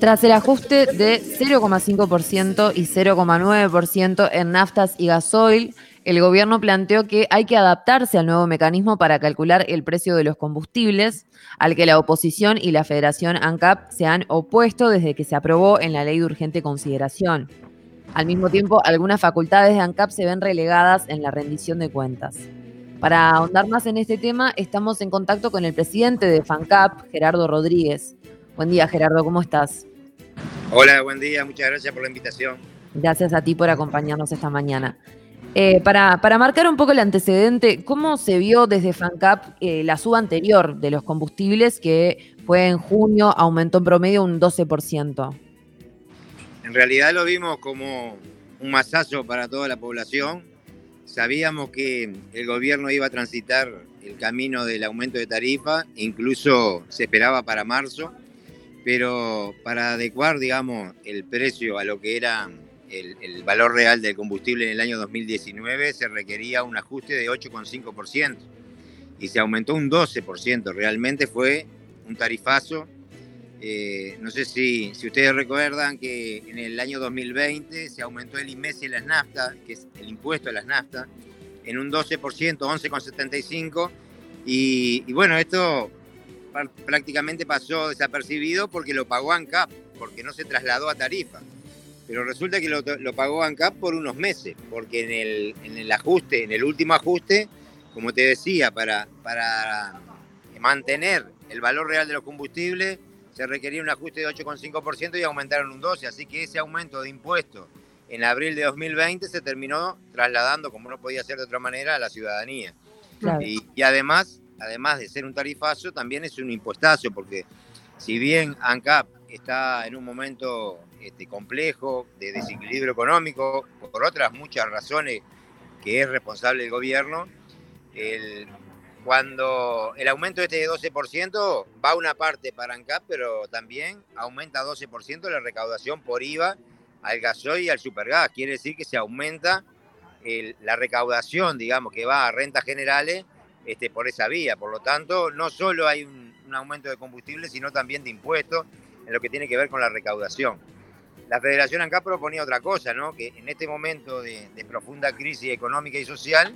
Tras el ajuste de 0,5% y 0,9% en naftas y gasoil, el gobierno planteó que hay que adaptarse al nuevo mecanismo para calcular el precio de los combustibles, al que la oposición y la Federación ANCAP se han opuesto desde que se aprobó en la ley de urgente consideración. Al mismo tiempo, algunas facultades de ANCAP se ven relegadas en la rendición de cuentas. Para ahondar más en este tema, estamos en contacto con el presidente de FANCAP, Gerardo Rodríguez. Buen día, Gerardo, ¿cómo estás? Hola, buen día, muchas gracias por la invitación. Gracias a ti por acompañarnos esta mañana. Eh, para, marcar un poco el antecedente, ¿cómo se vio desde FANCAP eh, la suba anterior de los combustibles que fue en junio, aumentó en promedio un 12%? En realidad lo vimos como un masazo para toda la población. Sabíamos que el gobierno iba a transitar el camino del aumento de tarifa, incluso se esperaba para marzo pero para adecuar, digamos, el precio a lo que era el, valor real del combustible en el año 2019, se requería un ajuste de 8,5% y se aumentó un 12%. Realmente fue un tarifazo. Eh, no sé si, si ustedes recuerdan que en el año 2020 se aumentó el IMES las naftas, que es el impuesto a las naftas, en un 12%, 11,75%. Y, y bueno, esto prácticamente pasó desapercibido porque lo pagó ANCAP, porque no se trasladó a tarifa. Pero resulta que lo, pagó ANCAP por unos meses, porque en el, en el, ajuste, en el último ajuste, como te decía, para, para mantener el valor real de los combustibles, se requería un ajuste de 8,5% y aumentaron un 12%. Así que ese aumento de impuestos en abril de 2020 se terminó trasladando, como no podía ser de otra manera, a la ciudadanía. y, además además de ser un tarifazo, también es un impuestazo, porque si bien ANCAP está en un momento este, complejo de desequilibrio económico, por otras muchas razones que es responsable el gobierno, cuando el aumento este de 12% va una parte para ANCAP, pero también aumenta 12% la recaudación por IVA al gasoil y al supergas. Quiere decir que se aumenta la recaudación, digamos, que va a rentas generales este, por esa vía. Por lo tanto, no solo hay un, aumento de combustible, sino también de impuestos en lo que tiene que ver con la recaudación. La Federación ANCAP proponía otra cosa, ¿no? que en este momento de, profunda crisis económica y social,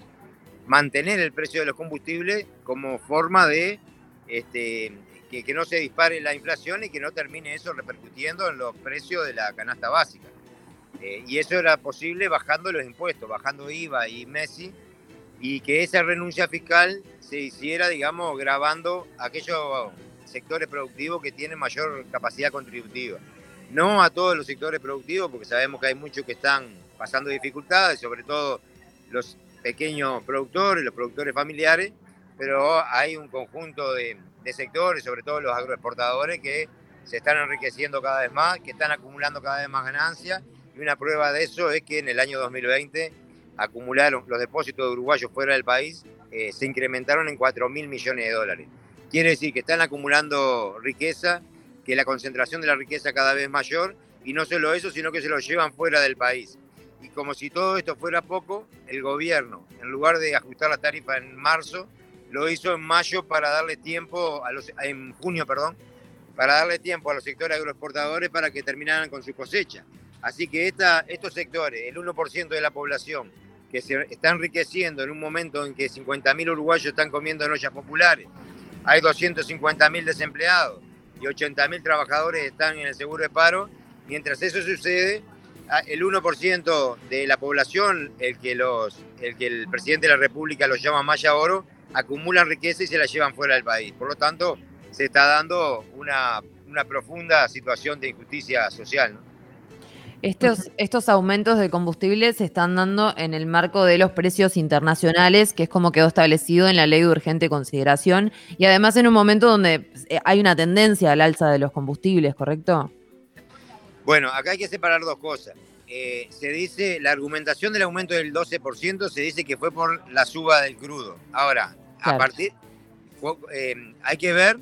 mantener el precio de los combustibles como forma de este, que, no se dispare la inflación y que no termine eso repercutiendo en los precios de la canasta básica. Eh, y eso era posible bajando los impuestos, bajando IVA y MESI, y que esa renuncia fiscal se hiciera, digamos, grabando aquellos sectores productivos que tienen mayor capacidad contributiva. No a todos los sectores productivos, porque sabemos que hay muchos que están pasando dificultades, sobre todo los pequeños productores, los productores familiares, pero hay un conjunto de, de sectores, sobre todo los agroexportadores, que se están enriqueciendo cada vez más, que están acumulando cada vez más ganancias, y una prueba de eso es que en el año 2020 acumularon los depósitos de uruguayos fuera del país, eh, se incrementaron en 4 mil millones de dólares. Quiere decir que están acumulando riqueza, que la concentración de la riqueza cada vez mayor, y no solo eso, sino que se lo llevan fuera del país. Y como si todo esto fuera poco, el gobierno, en lugar de ajustar la tarifa en marzo, lo hizo en mayo para darle tiempo, a los, en junio, perdón, para darle tiempo a los sectores agroexportadores para que terminaran con su cosecha. Así que esta, estos sectores, el 1% de la población, que se está enriqueciendo en un momento en que 50.000 uruguayos están comiendo en ollas populares, hay 250.000 desempleados y 80.000 trabajadores están en el seguro de paro, mientras eso sucede, el 1% de la población, el que, los, el que el presidente de la República los llama Maya Oro, acumulan riqueza y se la llevan fuera del país. Por lo tanto, se está dando una, una profunda situación de injusticia social. ¿no? Estos, estos aumentos de combustible se están dando en el marco de los precios internacionales, que es como quedó establecido en la ley de urgente consideración, y además en un momento donde eh, hay una tendencia al alza de los combustibles, ¿correcto? Bueno, acá hay que separar dos cosas. Eh, se dice, la argumentación del aumento del 12% se dice que fue por la suba del crudo. Ahora, a partir, eh, hay que ver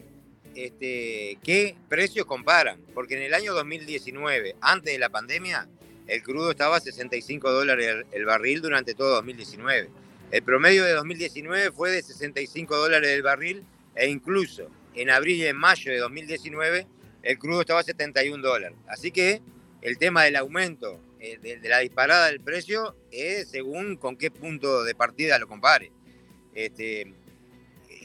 este, qué precios comparan, porque en el año 2019, antes de la pandemia, el crudo estaba a 65 dólares el, barril durante todo 2019. El promedio de 2019 fue de 65 dólares el barril e incluso en abril y en mayo de 2019 el crudo estaba a 71 dólares. Así que el tema del aumento, eh, de, la disparada del precio, es según con qué punto de partida lo compare. Este,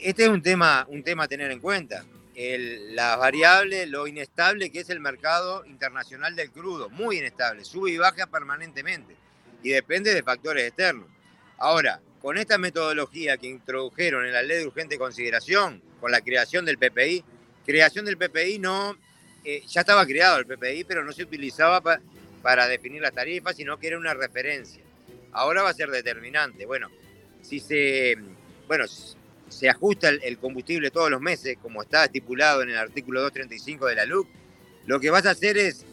este es un tema, un tema a tener en cuenta. La variable, lo inestable que es el mercado internacional del crudo, muy inestable, sube y baja permanentemente y depende de factores externos. Ahora, con esta metodología que introdujeron en la ley de urgente consideración, con la creación del PPI, creación del PPI no, eh, ya estaba creado el PPI, pero no se utilizaba para definir las tarifas, sino que era una referencia. Ahora va a ser determinante. Bueno, si se, bueno, se ajusta el, combustible todos los meses, como está estipulado en el artículo 235 de la LUC, lo que vas a hacer es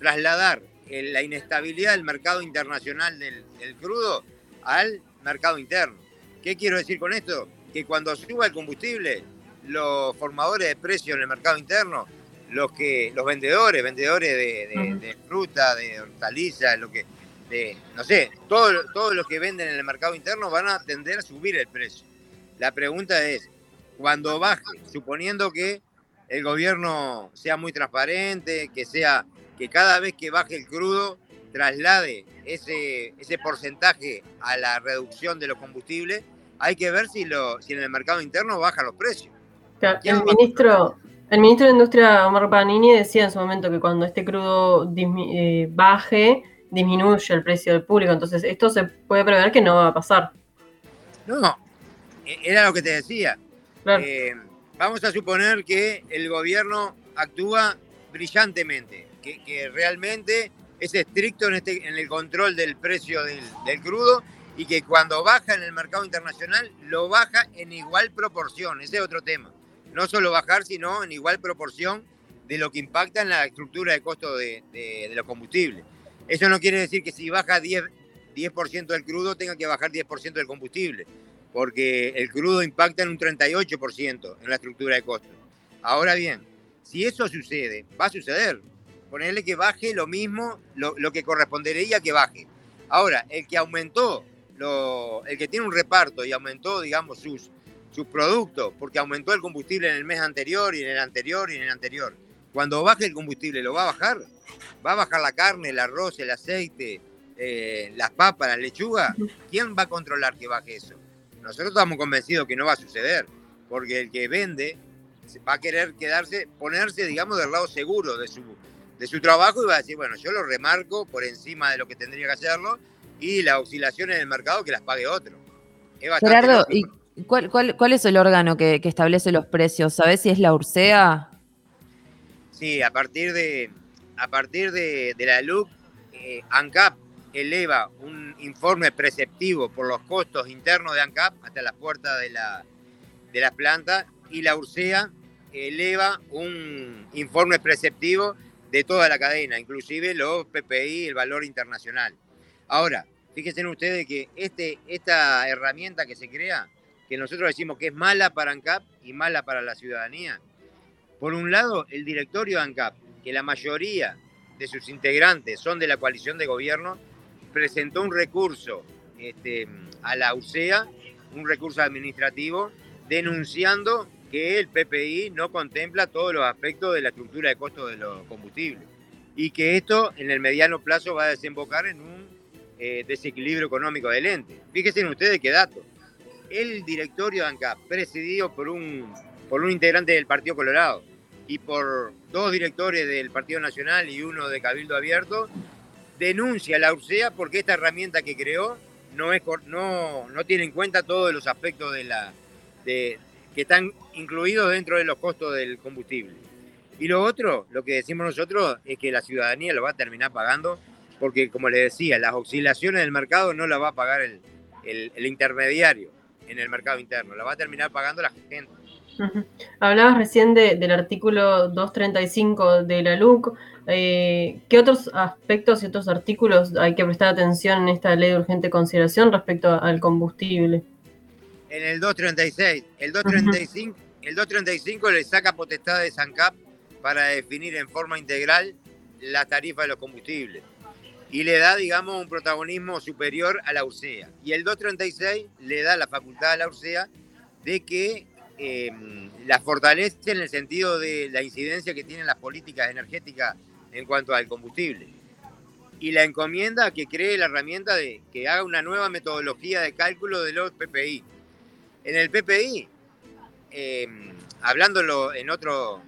trasladar la inestabilidad del mercado internacional del, crudo al mercado interno. ¿Qué quiero decir con esto? Que cuando suba el combustible, los formadores de precios en el mercado interno, los que los vendedores, vendedores de, fruta, de hortalizas, lo que, de, no sé, todos todo los que venden en el mercado interno van a tender a subir el precio. La pregunta es, cuando baje, suponiendo que el gobierno sea muy transparente, que sea que cada vez que baje el crudo traslade ese, ese porcentaje a la reducción de los combustibles, hay que ver si, lo, si en el mercado interno bajan los precios. El ministro, el ministro de Industria, Omar Panini, decía en su momento que cuando este crudo eh, baje, disminuye el precio del público. Entonces, esto se puede prever que no va a pasar. No, era lo que te decía. Eh, vamos a suponer que el gobierno actúa brillantemente que, realmente es estricto en, este, en el control del precio del, crudo y que cuando baja en el mercado internacional lo baja en igual proporción. Ese es otro tema. No solo bajar, sino en igual proporción de lo que impacta en la estructura de costo de, los combustibles. Eso no quiere decir que si baja 10, 10 del crudo tenga que bajar 10% del combustible, porque el crudo impacta en un 38% en la estructura de costo. Ahora bien, si eso sucede, va a suceder, ponerle que baje lo mismo, lo, que correspondería que baje. Ahora, el que aumentó, el que tiene un reparto y aumentó, digamos, sus, sus productos, porque aumentó el combustible en el mes anterior y en el anterior y en el anterior. Cuando baje el combustible, ¿lo va a bajar? ¿Va a bajar la carne, el arroz, el aceite, eh, las papas, la lechuga? ¿Quién va a controlar que baje eso? Nosotros estamos convencidos que no va a suceder, porque el que vende va a querer quedarse, ponerse, digamos, del lado seguro de su, de su trabajo y va a decir, bueno, yo lo remarco por encima de lo que tendría que hacerlo y las oscilaciones del mercado que las pague otro. Gerardo, ¿y cuál, cuál, es el órgano que, establece los precios? ¿Sabes si es la URSEA? Sí, a partir de, a partir de, la LUC, eh, ANCAP eleva un informe preceptivo por los costos internos de ANCAP hasta la puerta de la, de la planta y la URSEA eleva un informe preceptivo de toda la cadena, inclusive los PPI, el valor internacional. Ahora, fíjense ustedes que este, esta herramienta que se crea, que nosotros decimos que es mala para ANCAP y mala para la ciudadanía, por un lado, el directorio de ANCAP, que la mayoría de sus integrantes son de la coalición de gobierno, presentó un recurso este, a la UCEA, un recurso administrativo, denunciando que el PPI no contempla todos los aspectos de la estructura de costos de los combustibles y que esto en el mediano plazo va a desembocar en un eh, desequilibrio económico del ente. Fíjense ustedes qué dato. El directorio de ANCAP, presidido por un, por un integrante del Partido Colorado y por dos directores del Partido Nacional y uno de Cabildo Abierto, denuncia la URSEA porque esta herramienta que creó no, es, no, no tiene en cuenta todos los aspectos de la, de, que están incluidos dentro de los costos del combustible. Y lo otro, lo que decimos nosotros, es que la ciudadanía lo va a terminar pagando, porque como les decía, las oscilaciones del mercado no las va a pagar el, el, intermediario en el mercado interno, la va a terminar pagando la gente. Hablabas recién del artículo 235 de la LUC. Eh, ¿Qué otros aspectos y otros artículos hay que prestar atención en esta ley de urgente consideración respecto al combustible? en el 236. El 235, el 235 le saca potestad de SANCAP para definir en forma integral la tarifa de los combustibles y le da, digamos, un protagonismo superior a la URSEA. Y el 236 le da la facultad a la URSEA de que em, la fortalece en el sentido de la incidencia que tienen las políticas energéticas en cuanto al combustible. Y la encomienda que cree la herramienta de que haga una nueva metodología de cálculo de los PPI. En el PPI, em, hablándolo en otro,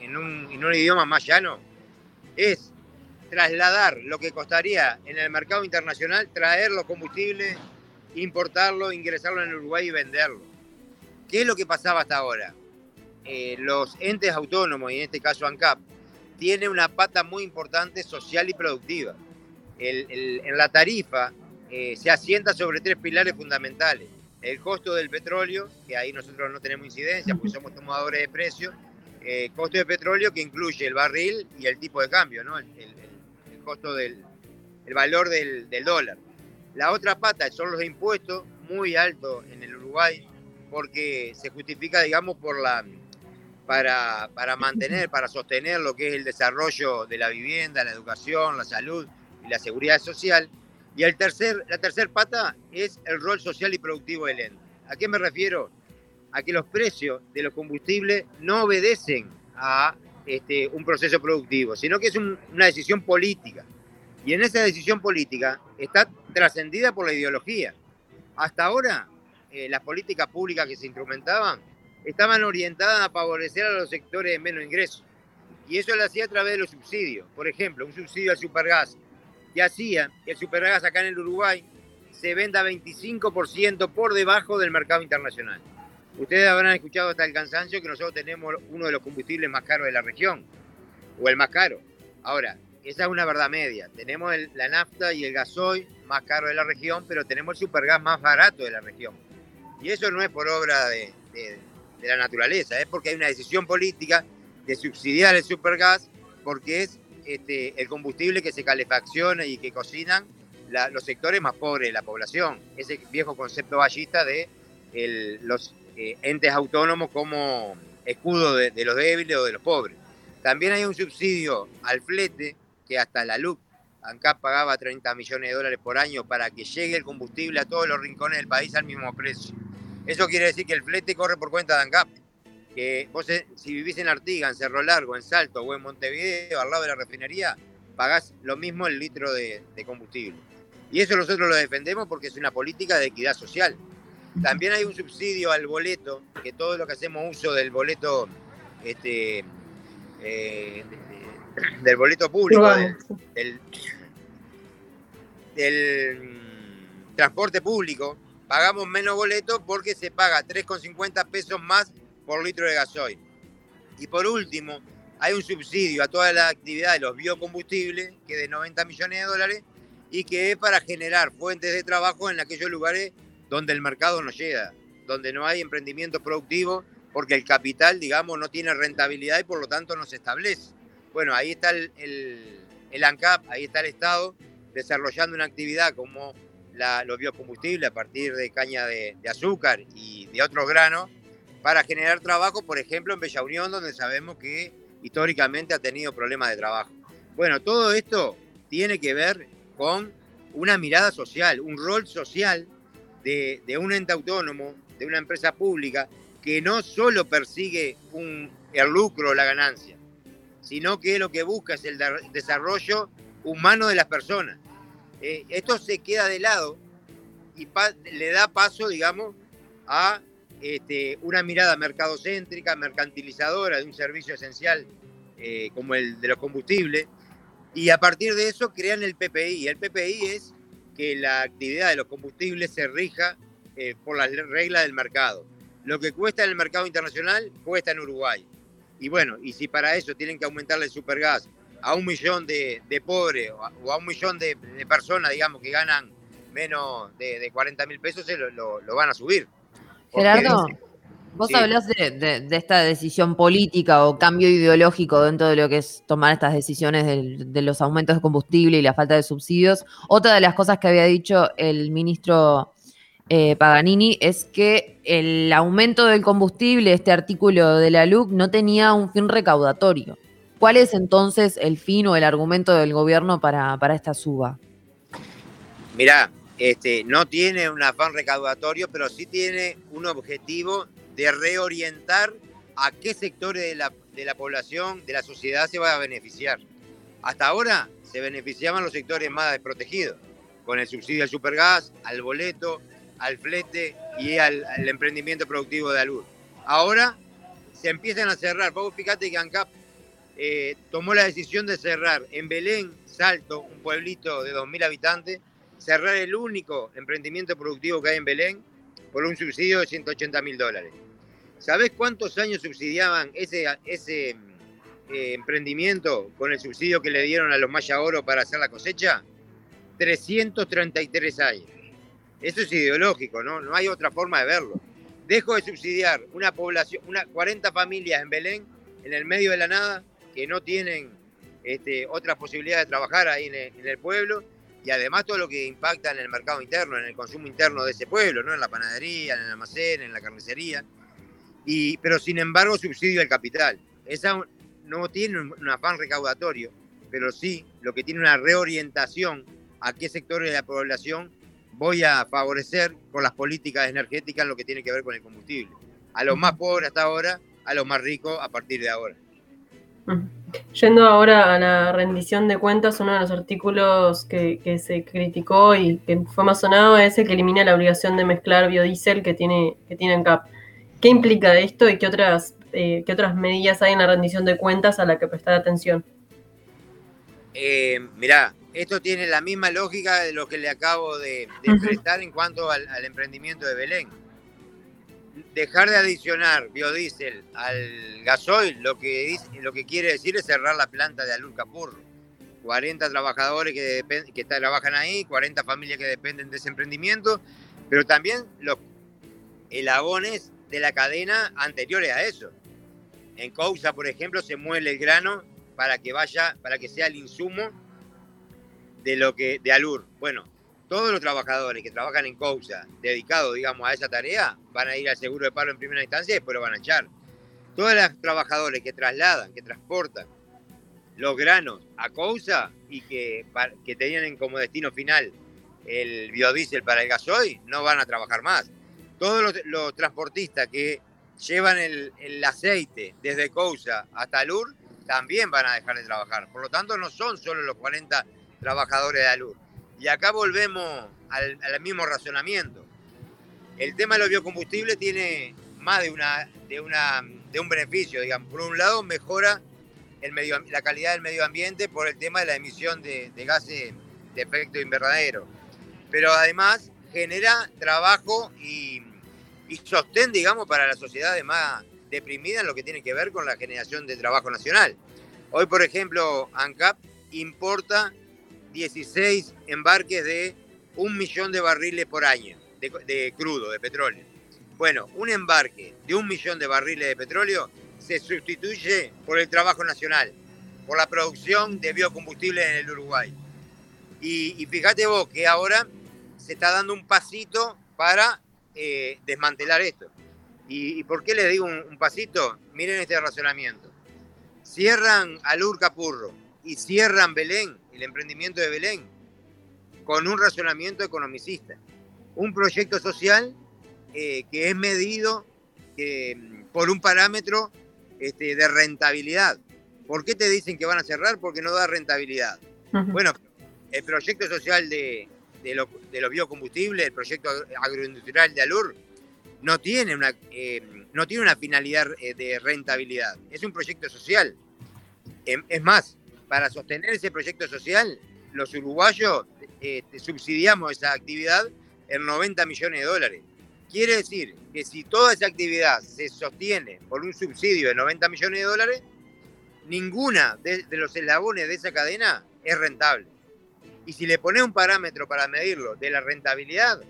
en un, en un idioma más llano, es trasladar lo que costaría en el mercado internacional, traer los combustibles, importarlo, ingresarlo en Uruguay y venderlo. ¿Qué es lo que pasaba hasta ahora? Eh, los entes autónomos, y en este caso ANCAP, tiene una pata muy importante social y productiva. en la tarifa eh, se asienta sobre tres pilares fundamentales. El costo del petróleo, que ahí nosotros no tenemos incidencia, pues somos tomadores de precios. Eh, costo de petróleo que incluye el barril y el tipo de cambio, ¿no? el, costo del el valor del, del dólar. La otra pata son los impuestos muy altos en el Uruguay, porque se justifica, digamos, por la para, para mantener, para sostener lo que es el desarrollo de la vivienda, la educación, la salud y la seguridad social. Y el tercer, la tercer pata es el rol social y productivo del ente. ¿A qué me refiero? A que los precios de los combustibles no obedecen a este, un proceso productivo, sino que es una decisión política. Y en esa decisión política está trascendida por la ideología. Hasta ahora, eh, las políticas públicas que se instrumentaban estaban orientadas a favorecer a los sectores de menos ingresos. Y eso lo hacía a través de los subsidios. Por ejemplo, un subsidio al supergas que hacía que el supergas acá en el Uruguay se venda 25% por debajo del mercado internacional. Ustedes habrán escuchado hasta el cansancio que nosotros tenemos uno de los combustibles más caros de la región, o el más caro. Ahora, esa es una verdad media. Tenemos la nafta y el gasoil más caro de la región, pero tenemos el supergas más barato de la región. Y eso no es por obra de, la naturaleza, es porque hay una decisión política de subsidiar el supergas porque es este, el combustible que se calefacciona y que cocinan los sectores más pobres de la población. Ese viejo concepto ballista de los eh, entes autónomos como escudo de, los débiles o de los pobres. También hay un subsidio al flete que hasta la LUC, ANCAP pagaba 30 millones de dólares por año para que llegue el combustible a todos los rincones del país al mismo precio. Eso quiere decir que el flete corre por cuenta de ANCAP. Que vos, si vivís en Artigas, en Cerro Largo, en Salto o en Montevideo, al lado de la refinería, pagás lo mismo el litro de, de combustible. Y eso nosotros lo defendemos porque es una política de equidad social. También hay un subsidio al boleto, que todo lo que hacemos uso del boleto, este, eh, del boleto público, del, mm, transporte público, pagamos menos boleto porque se paga 3,50 pesos más por litro de gasoil. Y por último, hay un subsidio a toda la actividad de los biocombustibles, que es de 90 millones de dólares, y que es para generar fuentes de trabajo en aquellos lugares donde el mercado no llega, donde no hay emprendimiento productivo, porque el capital, digamos, no tiene rentabilidad y por lo tanto no se establece. Bueno, ahí está el, el, ANCAP, ahí está el Estado desarrollando una actividad como los biocombustibles a partir de caña de, azúcar y de otros granos para generar trabajo, por ejemplo, en Bella Unión, donde sabemos que históricamente ha tenido problemas de trabajo. Bueno, todo esto tiene que ver con una mirada social, un rol social de, un ente autónomo, de una empresa pública, que no solo persigue un, el lucro la ganancia, sino que lo que busca es el desarrollo humano de las personas. Eh, esto se queda de lado y le da paso, digamos, a este, una mirada mercadocéntrica, mercantilizadora de un servicio esencial eh, como el de los combustibles, y a partir de eso crean el PPI. El PPI es que la actividad de los combustibles se rija eh, por las reglas del mercado. Lo que cuesta en el mercado internacional cuesta en Uruguay. Y bueno, y si para eso tienen que aumentarle el supergas a un millón de, pobres o a, un millón de, personas, digamos, que ganan menos de, 40 mil pesos, lo, lo, van a subir. Gerardo. Vos hablás de, esta decisión política o cambio ideológico dentro de lo que es tomar estas decisiones de, los aumentos de combustible y la falta de subsidios. Otra de las cosas que había dicho el ministro eh, Paganini es que el aumento del combustible, este artículo de la LUC, no tenía un fin recaudatorio. ¿Cuál es entonces el fin o el argumento del gobierno para, para esta suba? Mirá, este, no tiene un afán recaudatorio, pero sí tiene un objetivo de reorientar a qué sectores de la, de la población, de la sociedad se va a beneficiar. Hasta ahora se beneficiaban los sectores más desprotegidos, con el subsidio al supergas, al boleto, al flete y al, emprendimiento productivo de Alur. Ahora se empiezan a cerrar. Vos fíjate que ANCAP eh, tomó la decisión de cerrar en Belén, Salto, un pueblito de 2.000 habitantes, cerrar el único emprendimiento productivo que hay en Belén por un subsidio de 180 mil dólares. ¿Sabés cuántos años subsidiaban ese, ese eh, emprendimiento con el subsidio que le dieron a los Maya Oro para hacer la cosecha? 333 años. Eso es ideológico, ¿no? No hay otra forma de verlo. Dejo de subsidiar una población, una 40 familias en Belén, en el medio de la nada, que no tienen este, otras posibilidades de trabajar ahí en el, pueblo, y además todo lo que impacta en el mercado interno, en el consumo interno de ese pueblo, ¿no? En la panadería, en el almacén, en la carnicería. Y, pero sin embargo subsidio al capital. Esa no tiene un afán recaudatorio, pero sí lo que tiene una reorientación a qué sectores de la población voy a favorecer con las políticas energéticas lo que tiene que ver con el combustible. A los más pobres hasta ahora, a los más ricos a partir de ahora. Yendo ahora a la rendición de cuentas, uno de los artículos que, se criticó y que fue más sonado es el que elimina la obligación de mezclar biodiesel que tiene, que tiene CAP. ¿Qué implica esto y qué otras, eh, qué otras medidas hay en la rendición de cuentas a la que prestar atención? Eh, mirá, esto tiene la misma lógica de lo que le acabo de, prestar en cuanto al, emprendimiento de Belén. Dejar de adicionar biodiesel al gasoil, lo que, lo que quiere decir es cerrar la planta de Alur Capurro. 40 trabajadores que, que trabajan ahí, 40 familias que dependen de ese emprendimiento, pero también los elabones de la cadena anteriores a eso. En Cousa, por ejemplo, se muele el grano para que vaya, para que sea el insumo de lo que, de Alur. Bueno, todos los trabajadores que trabajan en Cousa, dedicados, digamos, a esa tarea, van a ir al seguro de paro en primera instancia y después lo van a echar. Todos los trabajadores que trasladan, que transportan los granos a Cousa y que, que tenían como destino final el biodiesel para el gasoil, no van a trabajar más. Todos los, transportistas que llevan el, el, aceite desde Cousa hasta Alur también van a dejar de trabajar. Por lo tanto, no son solo los 40 trabajadores de Alur. Y acá volvemos al, mismo razonamiento. El tema de los biocombustibles tiene más de, una, de, una, de un beneficio, digamos. Por un lado, mejora el medio, la calidad del medio ambiente por el tema de la emisión de, gases de efecto invernadero. Pero además genera trabajo y, y sostén, digamos, para la sociedad más deprimida en lo que tiene que ver con la generación de trabajo nacional. Hoy, por ejemplo, ANCAP importa 16 embarques de un millón de barriles por año de, crudo, de petróleo. Bueno, un embarque de un millón de barriles de petróleo se sustituye por el trabajo nacional, por la producción de biocombustibles en el Uruguay. Y, fíjate vos que ahora se está dando un pasito para eh, desmantelar esto. ¿Y, por qué les digo un, un, pasito? Miren este razonamiento. Cierran al Urcapurro y cierran Belén el emprendimiento de Belén, con un razonamiento economicista. Un proyecto social eh, que es medido mm, por un parámetro este, de rentabilidad. ¿Por qué te dicen que van a cerrar? Porque no da rentabilidad. Bueno, el proyecto social de, de, los biocombustibles, el proyecto agroindustrial de Alur, no tiene una, eh, no tiene una finalidad eh, de rentabilidad. Es un proyecto social. Em, es más, para sostener ese proyecto social, los uruguayos este, subsidiamos esa actividad en 90 millones de dólares. Quiere decir que si toda esa actividad se sostiene por un subsidio de 90 millones de dólares, ninguna de, los eslabones de esa cadena es rentable. Y si le pones un parámetro para medirlo de la rentabilidad,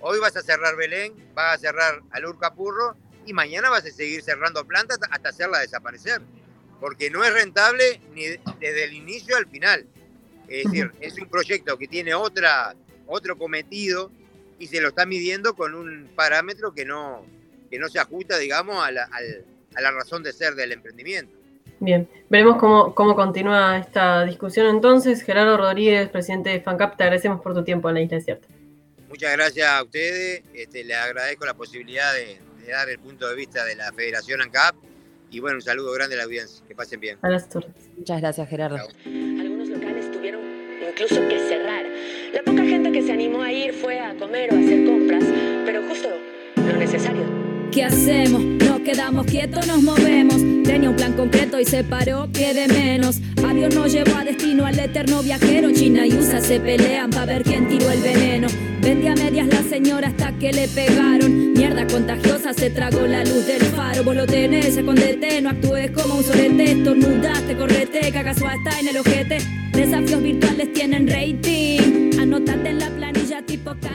hoy vas a cerrar Belén, vas a cerrar Alurcapurro y mañana vas a seguir cerrando plantas hasta hacerla desaparecer porque no es rentable ni desde el inicio al final. Es decir, es un proyecto que tiene otra, otro cometido y se lo está midiendo con un parámetro que no, que no se ajusta, digamos, a la, a la razón de ser del emprendimiento. Bien, veremos cómo, cómo continúa esta discusión entonces. Gerardo Rodríguez, presidente de FANCAP, te agradecemos por tu tiempo en la Isla Desierta. Muchas gracias a ustedes, este, les agradezco la posibilidad de, dar el punto de vista de la Federación ANCAP. Y bueno, un saludo grande a la audiencia. Que pasen bien. A las Muchas gracias, Gerardo. Algunos locales tuvieron incluso que cerrar. La poca gente que se animó a ir fue a comer o a hacer compras, pero justo lo necesario. ¿Qué hacemos? Nos quedamos quietos, nos movemos. Tenía un plan concreto y se paró, que de menos. Avión nos llevó a destino al eterno viajero. China y USA se pelean para ver quién tiró el veneno. Vendía medias la señora hasta que le pegaron. Mierda contagiosa se tragó la luz del faro. Vos lo tenés, escondete, no actúes como un solete. Estornudaste, correte, cagazo está en el ojete. Desafíos virtuales tienen rating. Anotate en la